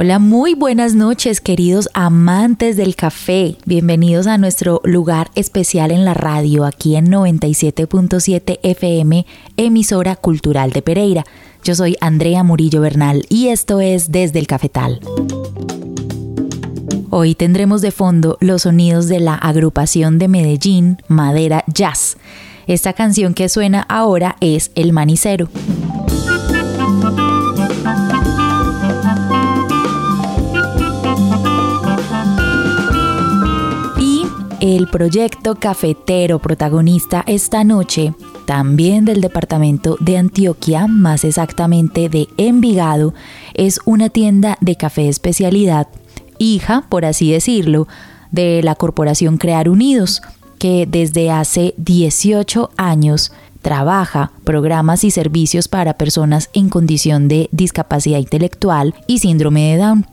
Hola, muy buenas noches queridos amantes del café. Bienvenidos a nuestro lugar especial en la radio aquí en 97.7 FM, emisora cultural de Pereira. Yo soy Andrea Murillo Bernal y esto es Desde el Cafetal. Hoy tendremos de fondo los sonidos de la agrupación de Medellín, Madera Jazz. Esta canción que suena ahora es El Manicero. El proyecto cafetero protagonista esta noche, también del departamento de Antioquia, más exactamente de Envigado, es una tienda de café especialidad, hija, por así decirlo, de la corporación Crear Unidos, que desde hace 18 años trabaja programas y servicios para personas en condición de discapacidad intelectual y síndrome de Down.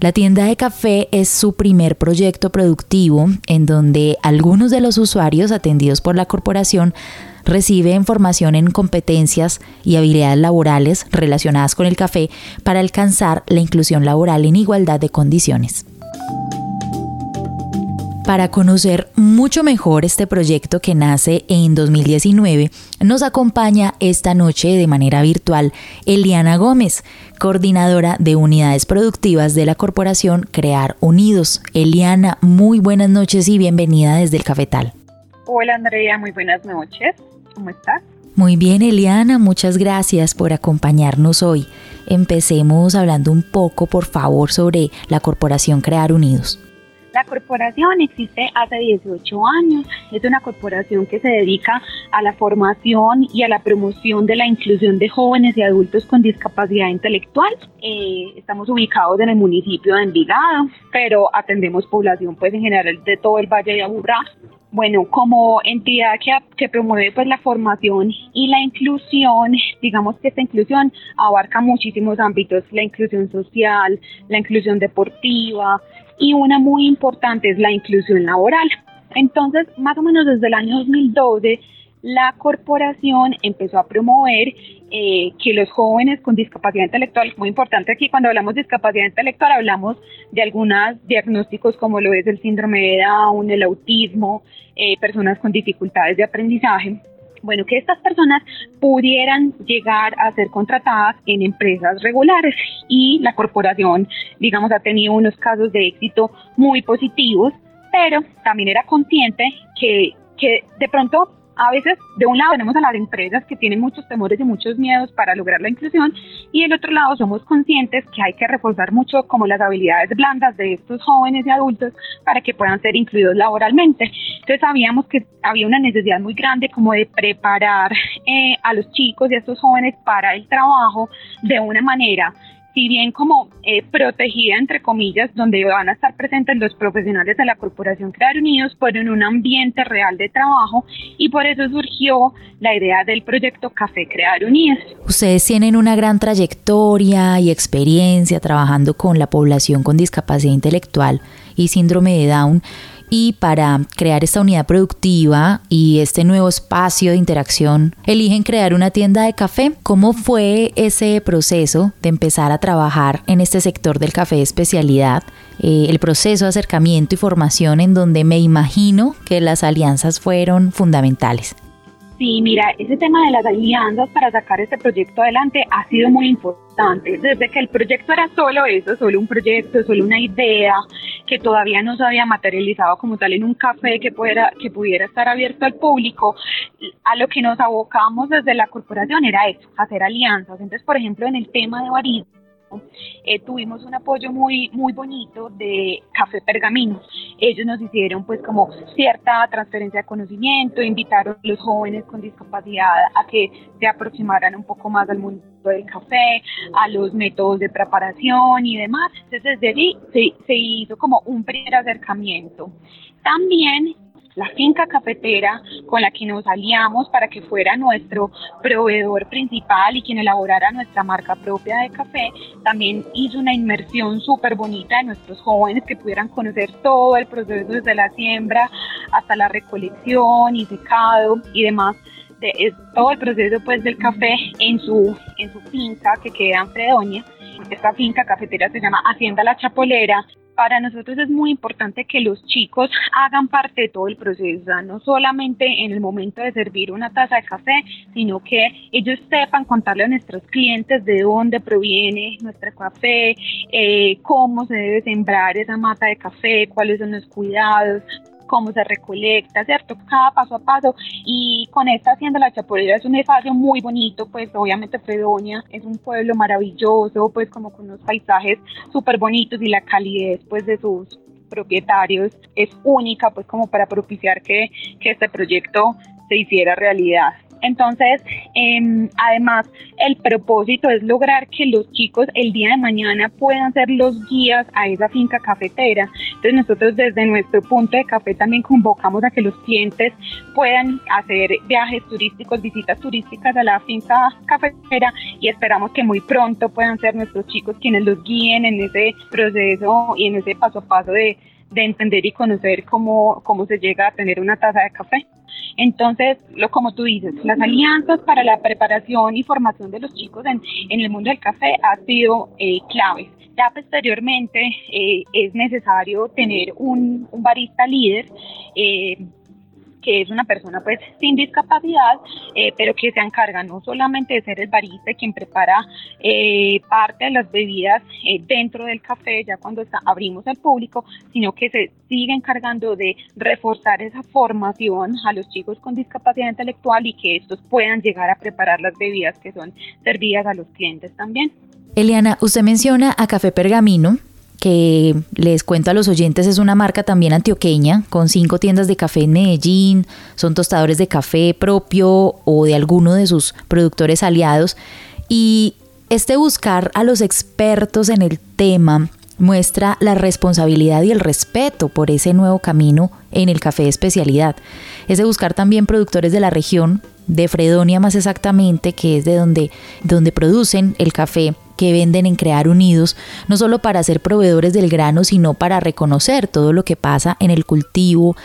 La tienda de café es su primer proyecto productivo en donde algunos de los usuarios atendidos por la corporación reciben formación en competencias y habilidades laborales relacionadas con el café para alcanzar la inclusión laboral en igualdad de condiciones. Para conocer mucho mejor este proyecto que nace en 2019, nos acompaña esta noche de manera virtual Eliana Gómez, coordinadora de unidades productivas de la corporación Crear Unidos. Eliana, muy buenas noches y bienvenida desde el Cafetal. Hola Andrea, muy buenas noches. ¿Cómo estás? Muy bien, Eliana, muchas gracias por acompañarnos hoy. Empecemos hablando un poco, por favor, sobre la corporación Crear Unidos. La corporación existe hace 18 años. Es una corporación que se dedica a la formación y a la promoción de la inclusión de jóvenes y adultos con discapacidad intelectual. Eh, estamos ubicados en el municipio de Envigado, pero atendemos población pues en general de todo el Valle de Aburrá. Bueno, como entidad que, que, promueve pues la formación y la inclusión, digamos que esta inclusión abarca muchísimos ámbitos, la inclusión social, la inclusión deportiva, y una muy importante es la inclusión laboral. Entonces, más o menos desde el año 2012, la corporación empezó a promover eh, que los jóvenes con discapacidad intelectual, muy importante aquí cuando hablamos de discapacidad intelectual hablamos de algunos diagnósticos como lo es el síndrome de Down, el autismo, eh, personas con dificultades de aprendizaje, bueno, que estas personas pudieran llegar a ser contratadas en empresas regulares y la corporación, digamos, ha tenido unos casos de éxito muy positivos, pero también era consciente que, que de pronto a veces de un lado tenemos a las empresas que tienen muchos temores y muchos miedos para lograr la inclusión y del otro lado somos conscientes que hay que reforzar mucho como las habilidades blandas de estos jóvenes y adultos para que puedan ser incluidos laboralmente. Entonces sabíamos que había una necesidad muy grande como de preparar eh, a los chicos y a estos jóvenes para el trabajo de una manera si bien como eh, protegida, entre comillas, donde van a estar presentes los profesionales de la Corporación Crear Unidos, pero en un ambiente real de trabajo y por eso surgió la idea del proyecto Café Crear Unidos. Ustedes tienen una gran trayectoria y experiencia trabajando con la población con discapacidad intelectual y síndrome de Down y para crear esta unidad productiva y este nuevo espacio de interacción, eligen crear una tienda de café. ¿Cómo fue ese proceso de empezar a trabajar en este sector del café especialidad? Eh, el proceso de acercamiento y formación en donde me imagino que las alianzas fueron fundamentales. Sí, mira, ese tema de las alianzas para sacar este proyecto adelante ha sido muy importante. Desde que el proyecto era solo eso, solo un proyecto, solo una idea, que todavía no se había materializado como tal en un café que pudiera, que pudiera estar abierto al público, a lo que nos abocamos desde la corporación era eso, hacer alianzas. Entonces, por ejemplo, en el tema de barismo, eh, tuvimos un apoyo muy, muy bonito de Café Pergamino. Ellos nos hicieron pues como cierta transferencia de conocimiento, invitaron a los jóvenes con discapacidad a que se aproximaran un poco más al mundo del café, a los métodos de preparación y demás. Entonces desde allí se, se hizo como un primer acercamiento. También la finca cafetera con la que nos aliamos para que fuera nuestro proveedor principal y quien elaborara nuestra marca propia de café, también hizo una inmersión súper bonita de nuestros jóvenes que pudieran conocer todo el proceso desde la siembra hasta la recolección y secado y demás. De, todo el proceso pues del café en su, en su finca que queda en Fredonia. Esta finca cafetera se llama Hacienda La Chapolera para nosotros es muy importante que los chicos hagan parte de todo el proceso, no solamente en el momento de servir una taza de café, sino que ellos sepan contarle a nuestros clientes de dónde proviene nuestro café, eh, cómo se debe sembrar esa mata de café, cuáles son los cuidados, cómo se recolecta, ¿cierto? Cada paso a paso. Y con esta hacienda La Chapolera es un espacio muy bonito, pues obviamente Fredonia es un pueblo maravilloso, pues como con unos paisajes súper bonitos y la calidez pues de sus propietarios es única pues como para propiciar que este proyecto se hiciera realidad. Entonces, em, además, el propósito es lograr que los chicos el día de mañana puedan ser los guías a esa finca cafetera. Entonces, nosotros desde nuestro punto de café también convocamos a que los clientes puedan hacer viajes turísticos, visitas turísticas a la finca cafetera y esperamos que muy pronto puedan ser nuestros chicos quienes los guíen en ese proceso y en ese paso a paso de, de entender y conocer cómo, cómo se llega a tener una taza de café. Entonces, lo como tú dices, las alianzas para la preparación y formación de los chicos en, en el mundo del café ha sido eh, claves. Ya posteriormente eh, es necesario tener un, un barista líder eh, que es una persona pues sin discapacidad, eh, pero que se encarga no solamente de ser el barista quien prepara eh, parte de las bebidas eh, dentro del café ya cuando está, abrimos al público, sino que se sigue encargando de reforzar esa formación a los chicos con discapacidad intelectual y que estos puedan llegar a preparar las bebidas que son servidas a los clientes también. Eliana, usted menciona a Café Pergamino, que les cuento a los oyentes es una marca también antioqueña, con cinco tiendas de café en Medellín, son tostadores de café propio o de alguno de sus productores aliados. Y este buscar a los expertos en el tema muestra la responsabilidad y el respeto por ese nuevo camino en el café de especialidad. Es de buscar también productores de la región, de Fredonia más exactamente, que es de donde, donde producen el café que venden en Crear Unidos, no solo para ser proveedores del grano, sino para reconocer todo lo que pasa en el cultivo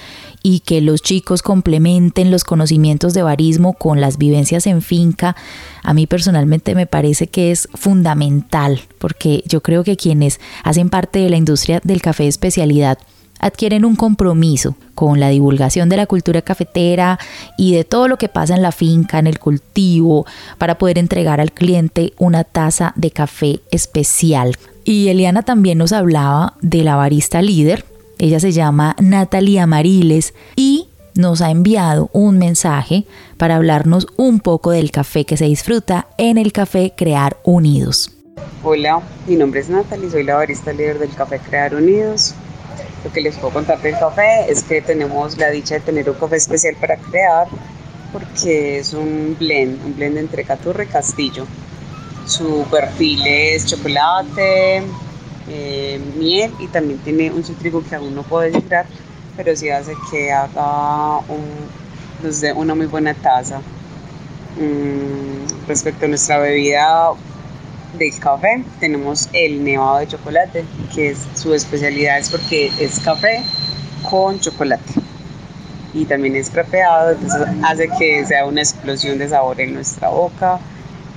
y que los chicos complementen los conocimientos de barismo con las vivencias en finca, a mí personalmente me parece que es fundamental, porque yo creo que quienes hacen parte de la industria del café de especialidad adquieren un compromiso con la divulgación de la cultura cafetera y de todo lo que pasa en la finca, en el cultivo, para poder entregar al cliente una taza de café especial. Y Eliana también nos hablaba de la barista líder, ella se llama Natalia Mariles y nos ha enviado un mensaje para hablarnos un poco del café que se disfruta en el café Crear Unidos. Hola, mi nombre es Natalie, soy la barista líder del café Crear Unidos. Lo que les puedo contar del café es que tenemos la dicha de tener un café especial para crear porque es un blend, un blend entre Caturra y Castillo. Su perfil es chocolate, eh, miel y también tiene un citrico que aún no puedo descifrar, pero sí hace que haga un, nos dé una muy buena taza. Mm, respecto a nuestra bebida del café. Tenemos el nevado de chocolate, que es su especialidad es porque es café con chocolate. Y también es crepeado, entonces hace que sea una explosión de sabor en nuestra boca.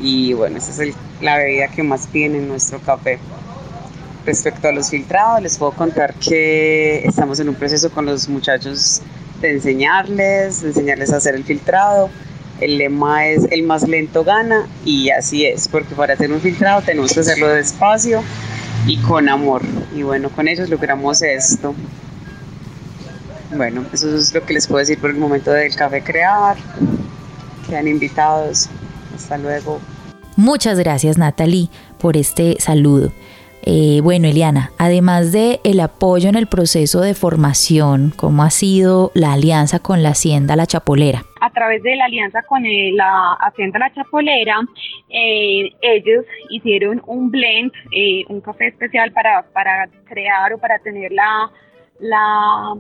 Y bueno, esa es la bebida que más tiene en nuestro café. Respecto a los filtrados, les puedo contar que estamos en un proceso con los muchachos de enseñarles, de enseñarles a hacer el filtrado el lema es el más lento gana y así es, porque para hacer un filtrado tenemos que hacerlo despacio y con amor. Y bueno, con ellos logramos esto. Bueno, eso es lo que les puedo decir por el momento del café crear. Quedan invitados. Hasta luego. Muchas gracias Natalie por este saludo. Eh, bueno, Eliana, además de el apoyo en el proceso de formación, ¿cómo ha sido la alianza con la Hacienda La Chapolera? A través de la alianza con la Hacienda La Chapolera, eh, ellos hicieron un blend, eh, un café especial para, para crear o para tener la, la,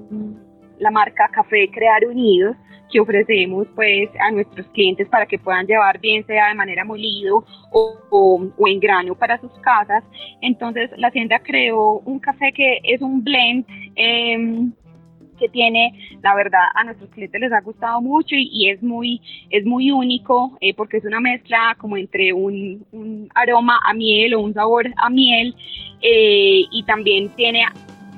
la marca Café Crear Unidos que ofrecemos pues a nuestros clientes para que puedan llevar bien sea de manera molido o, o, en grano para sus casas. Entonces la hacienda creó un café que es un blend em, que tiene, la verdad, a nuestros clientes les ha gustado mucho y, es muy es muy único eh, porque es una mezcla como entre un, aroma a miel o un sabor a miel eh, y también tiene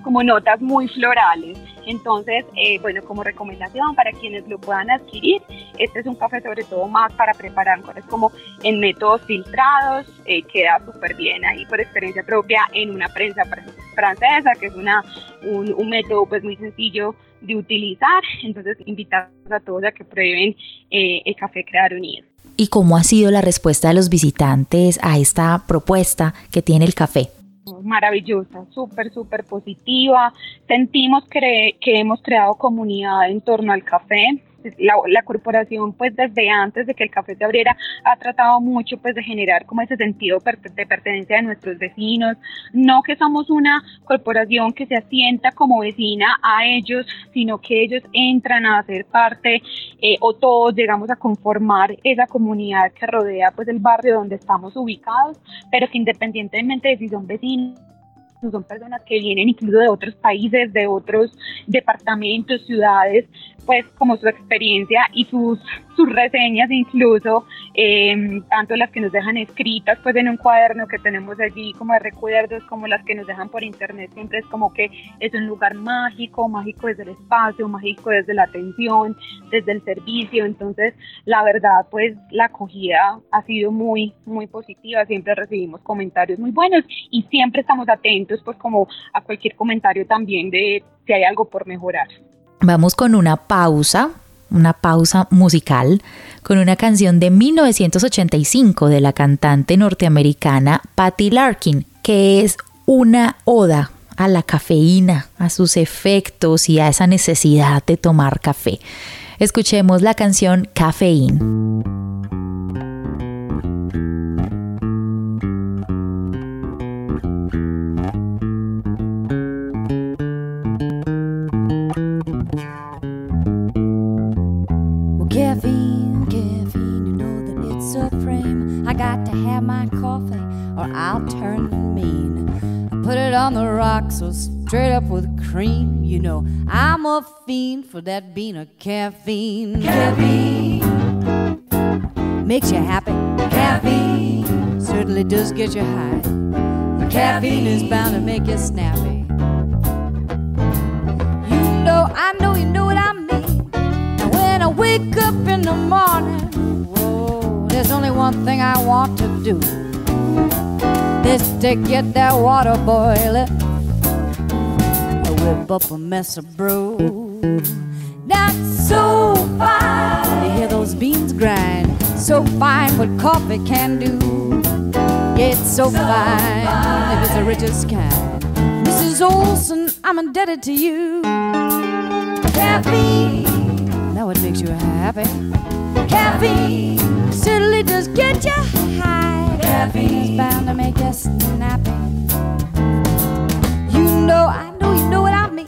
como notas muy florales. Entonces, eh, bueno, como recomendación para quienes lo puedan adquirir, este es un café sobre todo más para preparar es como en métodos filtrados, eh, queda súper bien ahí por experiencia propia en una prensa francesa, que es una, un, método pues muy sencillo de utilizar. Entonces, invitamos a todos a que prueben eh, el café Crear Unido. ¿Y cómo ha sido la respuesta de los visitantes a esta propuesta que tiene el café? Maravillosa, súper, súper positiva. Sentimos que, que hemos creado comunidad en torno al café la, corporación pues desde antes de que el café se abriera ha tratado mucho pues de generar como ese sentido de pertenencia de nuestros vecinos, no que somos una corporación que se asienta como vecina a ellos, sino que ellos entran a hacer parte eh, o todos llegamos a conformar esa comunidad que rodea pues el barrio donde estamos ubicados, pero que independientemente de si son vecinos son personas que vienen incluso de otros países, de otros departamentos, ciudades, pues como su experiencia y sus, sus reseñas incluso, eh, tanto las que nos dejan escritas pues en un cuaderno que tenemos allí como de recuerdos, como las que nos dejan por internet, siempre es como que es un lugar mágico, mágico desde el espacio, mágico desde la atención, desde el servicio, entonces la verdad pues la acogida ha sido muy, muy positiva, siempre recibimos comentarios muy buenos y siempre estamos atentos pues como a cualquier comentario también de si hay algo por mejorar. Vamos con una pausa, una pausa musical, con una canción de 1985 de la cantante norteamericana Patty Larkin, que es una oda a la cafeína, a sus efectos y a esa necesidad de tomar café. Escuchemos la canción Cafeína. On the rocks or straight up with cream. You know, I'm a fiend for that bean of caffeine. Caffeine makes you happy. Caffeine certainly does get you high. Caffeine is bound to make you snappy. You know, I know you know what I mean. And when I wake up in the morning, whoa, there's only one thing I want to do this to get that water boiling. I whip up a mess of brew. That's so fine. You hear those beans grind. So fine what coffee can do. It's so, so fine, fine if it's the richest kind. Mrs. Olson, I'm indebted to you. Caffeine, that what makes you happy. Caffeine certainly does get you high caffeine's bound to make you snappy. You know, I know you know what I mean.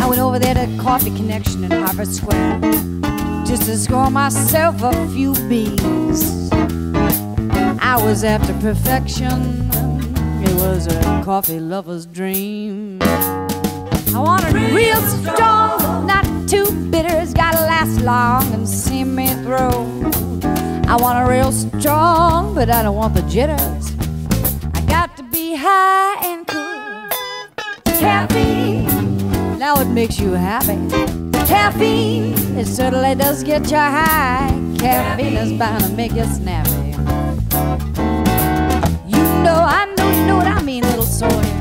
I went over there to Coffee Connection in Harvard Square just to score myself a few beans. I was after perfection. It was a coffee lover's dream. I want it real strong, not too bitter. It's gotta last long and see me through. I want a real strong, but I don't want the jitters. I got to be high and cool. Caffeine, now it makes you happy. Caffeine, it certainly does get you high. caffeine is bound to make you snappy. You know, I know, you know what I mean, little soy.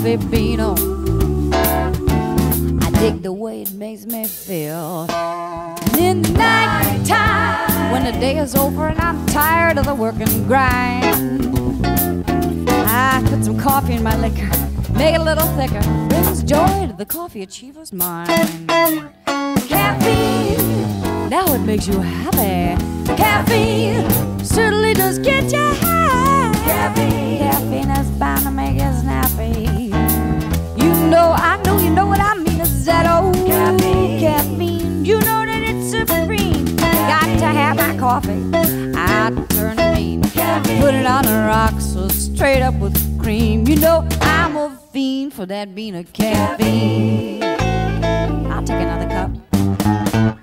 Coffee beano. I dig the way it makes me feel. And in the night time, when the day is over and I'm tired of the work and grind, I put some coffee in my liquor, make it a little thicker, brings joy to the coffee achiever's mind. Caffeine, now it makes you happy. Caffeine certainly does get you high. Caffeine, caffeine is bound to make you snappy. Know, I know, you know what I mean. Is that old caffeine? Caffeine, you know that it's supreme. Got to have my coffee. I turn it mean. Put it on the rocks, so straight up with cream. You know, I'm a fiend for that bean of caffeine. I'll take another cup.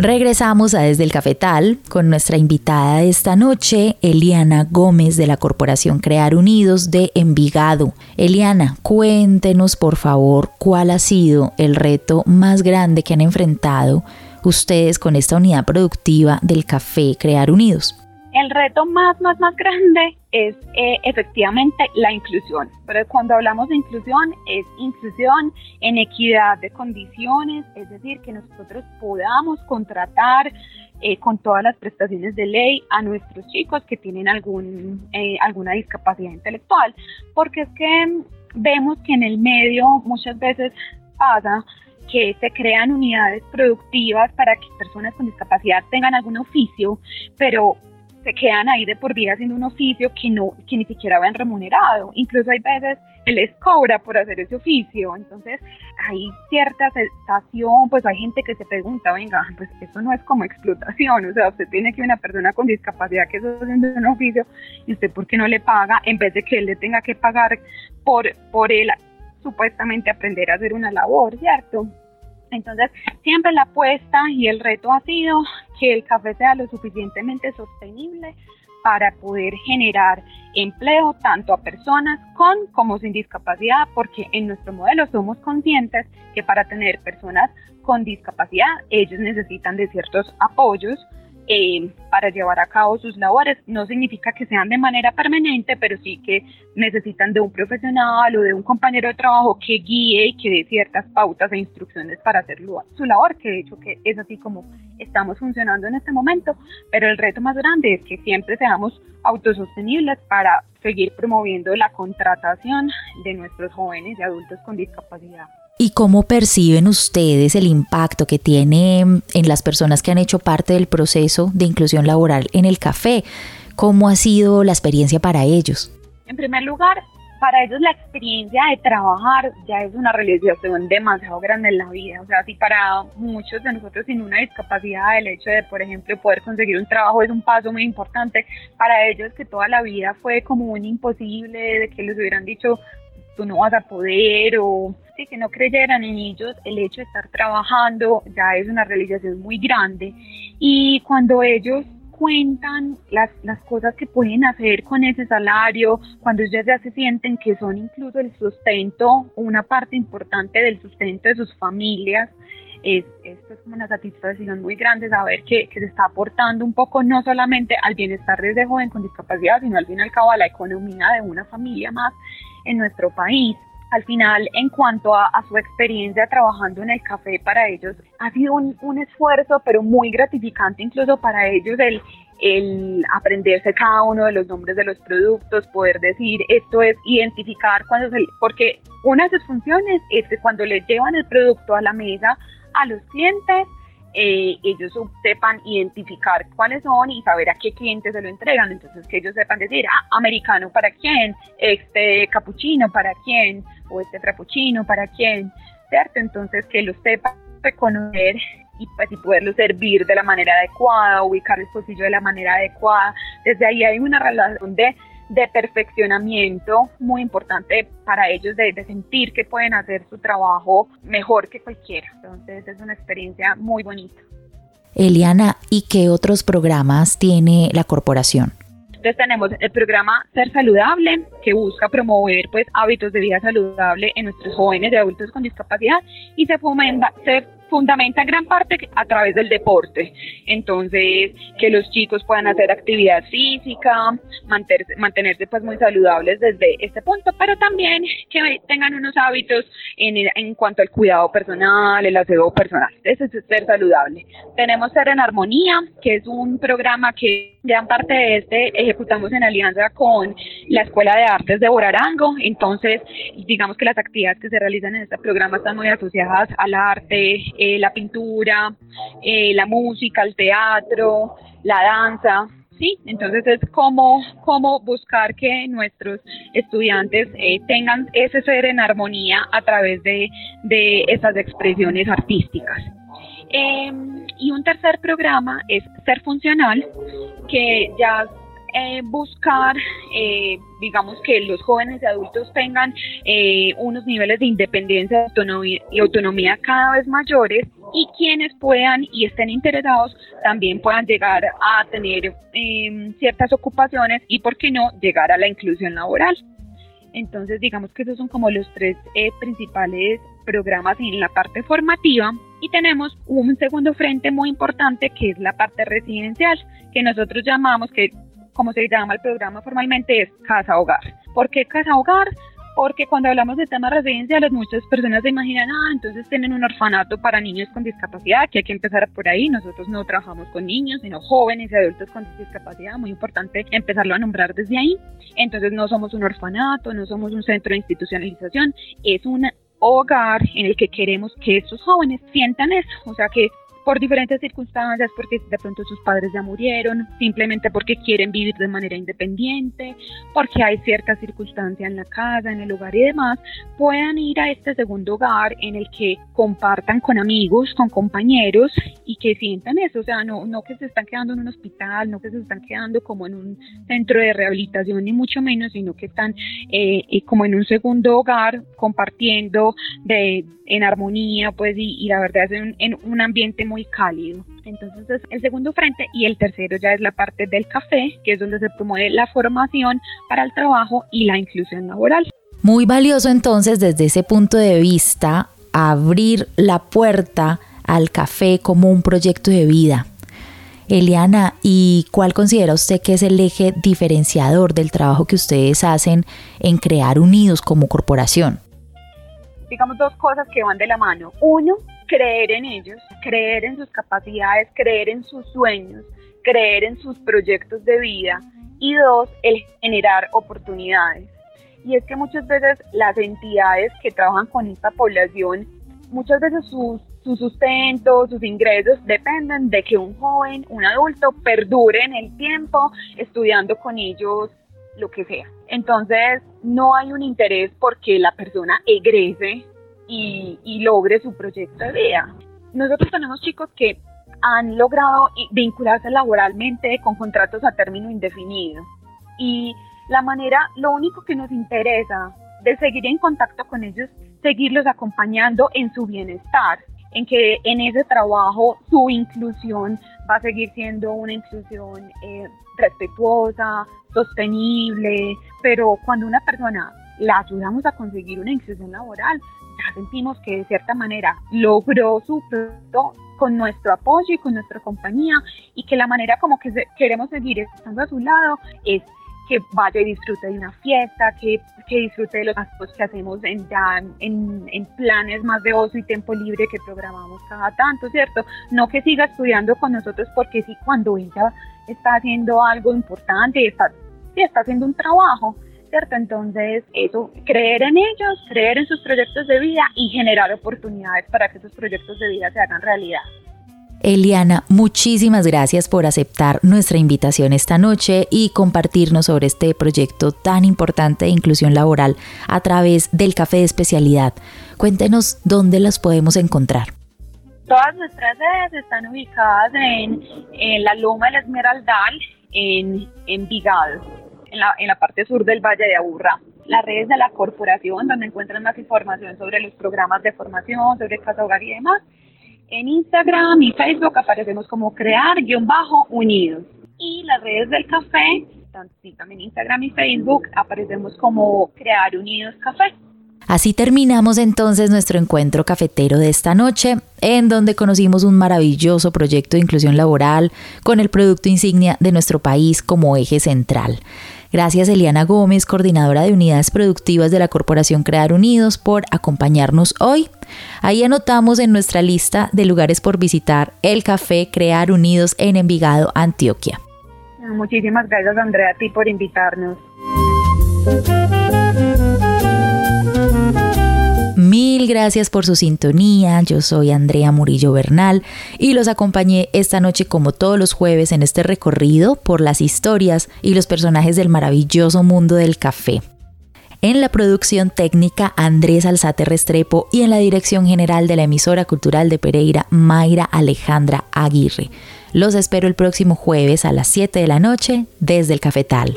Regresamos a Desde el Cafetal con nuestra invitada de esta noche, Eliana Gómez de la Corporación Crear Unidos de Envigado. Eliana, cuéntenos por favor cuál ha sido el reto más grande que han enfrentado ustedes con esta unidad productiva del café Crear Unidos. El reto más, más, más grande es eh, efectivamente la inclusión. Pero cuando hablamos de inclusión, es inclusión en equidad de condiciones, es decir, que nosotros podamos contratar eh, con todas las prestaciones de ley a nuestros chicos que tienen algún, eh, alguna discapacidad intelectual. Porque es que vemos que en el medio muchas veces pasa que se crean unidades productivas para que personas con discapacidad tengan algún oficio, pero se quedan ahí de por vida haciendo un oficio que no que ni siquiera ven remunerado. Incluso hay veces que les cobra por hacer ese oficio. Entonces hay cierta sensación, pues hay gente que se pregunta, venga, pues eso no es como explotación. O sea, usted tiene que una persona con discapacidad que está haciendo un oficio y usted por qué no le paga en vez de que él le tenga que pagar por, por él supuestamente aprender a hacer una labor, ¿cierto? Entonces, siempre la apuesta y el reto ha sido que el café sea lo suficientemente sostenible para poder generar empleo tanto a personas con como sin discapacidad, porque en nuestro modelo somos conscientes que para tener personas con discapacidad ellos necesitan de ciertos apoyos eh, para llevar a cabo sus labores. No significa que sean de manera permanente, pero sí que necesitan de un profesional o de un compañero de trabajo que guíe y que dé ciertas pautas e instrucciones para hacer su labor, que de hecho que es así como estamos funcionando en este momento, pero el reto más grande es que siempre seamos autosostenibles para seguir promoviendo la contratación de nuestros jóvenes y adultos con discapacidad. ¿Y cómo perciben ustedes el impacto que tiene en las personas que han hecho parte del proceso de inclusión laboral en el café? ¿Cómo ha sido la experiencia para ellos? En primer lugar, para ellos la experiencia de trabajar ya es una realización demasiado grande en la vida. O sea, si para muchos de nosotros sin una discapacidad el hecho de, por ejemplo, poder conseguir un trabajo es un paso muy importante, para ellos que toda la vida fue como un imposible, de que les hubieran dicho, tú no vas a poder o que no creyeran en ellos, el hecho de estar trabajando ya es una realización muy grande. Y cuando ellos cuentan las, las cosas que pueden hacer con ese salario, cuando ellos ya se sienten que son incluso el sustento, una parte importante del sustento de sus familias, es, es como una satisfacción muy grande saber que, que, se está aportando un poco no solamente al bienestar de ese joven con discapacidad, sino al fin y al cabo a la economía de una familia más en nuestro país. Al final, en cuanto a, a su experiencia trabajando en el café para ellos, ha sido un, un esfuerzo, pero muy gratificante incluso para ellos el, el aprenderse cada uno de los nombres de los productos, poder decir esto es identificar cuando se, porque una de sus funciones es que cuando le llevan el producto a la mesa a los clientes, eh, ellos sepan identificar cuáles son y saber a qué clientes se lo entregan. Entonces, que ellos sepan decir, ah, americano para quién, este capuchino para quién, o este frappuccino para quién. ¿cierto? Entonces que los sepa reconocer y pues y poderlo servir de la manera adecuada, ubicar el pocillo de la manera adecuada. Desde ahí hay una relación de, de perfeccionamiento muy importante para ellos, de, de, sentir que pueden hacer su trabajo mejor que cualquiera. Entonces es una experiencia muy bonita. Eliana, ¿y qué otros programas tiene la corporación? Entonces tenemos el programa Ser Saludable, que busca promover pues hábitos de vida saludable en nuestros jóvenes y adultos con discapacidad y se fomenta, se fundamenta en gran parte a través del deporte. Entonces, que los chicos puedan hacer actividad física, mantenerse, mantenerse pues muy saludables desde este punto, pero también que tengan unos hábitos en, en cuanto al cuidado personal, el aseo personal. Ese es ser saludable. Tenemos Ser en Armonía, que es un programa que gran parte de este ejecutamos en alianza con la Escuela de Artes de Borarango. Entonces, digamos que las actividades que se realizan en este programa están muy asociadas al arte, eh, la pintura, eh, la música, el teatro, la danza. Sí, entonces es como, como buscar que nuestros estudiantes eh, tengan ese ser en armonía a través de, de esas expresiones artísticas. Em, y un tercer programa es Ser Funcional, que ya eh, buscar, eh, digamos, que los jóvenes y adultos tengan eh, unos niveles de independencia autonomía, y autonomía cada vez mayores y quienes puedan y estén interesados también puedan llegar a tener em, ciertas ocupaciones y, ¿por qué no?, llegar a la inclusión laboral. Entonces, digamos que esos son como los tres principales programas en la parte formativa y tenemos un segundo frente muy importante que es la parte residencial, que nosotros llamamos, que como se llama el programa formalmente, es Casa Hogar. ¿Por qué Casa Hogar? Porque cuando hablamos de temas residenciales, muchas personas se imaginan, ah, entonces tienen un orfanato para niños con discapacidad, que hay que empezar por ahí. Nosotros no trabajamos con niños, sino jóvenes y adultos con discapacidad. Muy importante empezarlo a nombrar desde ahí. Entonces no somos un orfanato, no somos un centro de institucionalización, es un hogar en el que queremos que estos jóvenes sientan eso, o sea, que por diferentes circunstancias, porque de pronto sus padres ya murieron, simplemente porque quieren vivir de manera independiente, porque hay cierta circunstancia en la casa, en el hogar y demás, puedan ir a este segundo hogar en el que compartan con amigos, con compañeros y que sientan eso, o sea, no, no que se están quedando en un hospital, no que se están quedando como en un centro de rehabilitación, ni mucho menos, sino que están eh, eh, como en un segundo hogar compartiendo de, en armonía, pues, y, la verdad es en, en un ambiente muy cálido. Entonces es el segundo frente y el tercero ya es la parte del café, que es donde se promueve la formación para el trabajo y la inclusión laboral. Muy valioso entonces desde ese punto de vista abrir la puerta al café como un proyecto de vida. Eliana, ¿y cuál considera usted que es el eje diferenciador del trabajo que ustedes hacen en crear Unidos como corporación? Digamos dos cosas que van de la mano. Uno, creer en ellos, creer en sus capacidades, creer en sus sueños, creer en sus proyectos de vida. Y dos, el generar oportunidades. Y es que muchas veces las entidades que trabajan con esta población, muchas veces sus, su sustento, sus ingresos dependen de que un joven, un adulto, perdure en el tiempo estudiando con ellos lo que sea. Entonces, no hay un interés porque la persona egrese y, logre su proyecto de vida. Nosotros tenemos chicos que han logrado vincularse laboralmente con contratos a término indefinido. Y la manera, lo único que nos interesa de seguir en contacto con ellos, seguirlos acompañando en su bienestar, en que en ese trabajo su inclusión va a seguir siendo una inclusión eh, respetuosa, sostenible, pero cuando una persona la ayudamos a conseguir una inclusión laboral, sentimos que de cierta manera logró su producto con nuestro apoyo y con nuestra compañía y que la manera como que queremos seguir estando a su lado es que vaya y disfrute de una fiesta, que, que disfrute de los actos que hacemos en, en, en, planes más de ocio y tiempo libre que programamos cada tanto, ¿cierto? No que siga estudiando con nosotros porque sí, cuando ella está haciendo algo importante, está, está haciendo un trabajo, ¿cierto? Entonces, eso, creer en ellos, creer en sus proyectos de vida y generar oportunidades para que esos proyectos de vida se hagan realidad. Eliana, muchísimas gracias por aceptar nuestra invitación esta noche y compartirnos sobre este proyecto tan importante de inclusión laboral a través del café de especialidad. Cuéntenos dónde las podemos encontrar. Todas nuestras sedes están ubicadas en, la Loma del Esmeraldal, en Envigado, en la, en la parte sur del Valle de Aburrá las redes de la corporación, donde encuentran más información sobre los programas de formación, sobre casa hogar y demás. En Instagram y Facebook aparecemos como crear-unidos. Y las redes del café, también Instagram y Facebook, aparecemos como Crear Unidos Café. Así terminamos entonces nuestro encuentro cafetero de esta noche, en donde conocimos un maravilloso proyecto de inclusión laboral con el producto insignia de nuestro país como eje central. Gracias Eliana Gómez, coordinadora de unidades productivas de la Corporación Crear Unidos, por acompañarnos hoy. Ahí anotamos en nuestra lista de lugares por visitar el Café Crear Unidos en Envigado, Antioquia. Muchísimas gracias Andrea a ti por invitarnos. Mil gracias por su sintonía. Yo soy Andrea Murillo Bernal y los acompañé esta noche como todos los jueves en este recorrido por las historias y los personajes del maravilloso mundo del café. En la producción técnica Andrés Alzate Restrepo y en la dirección general de la emisora cultural de Pereira Mayra Alejandra Aguirre. Los espero el próximo jueves a las 7 de la noche desde el Cafetal.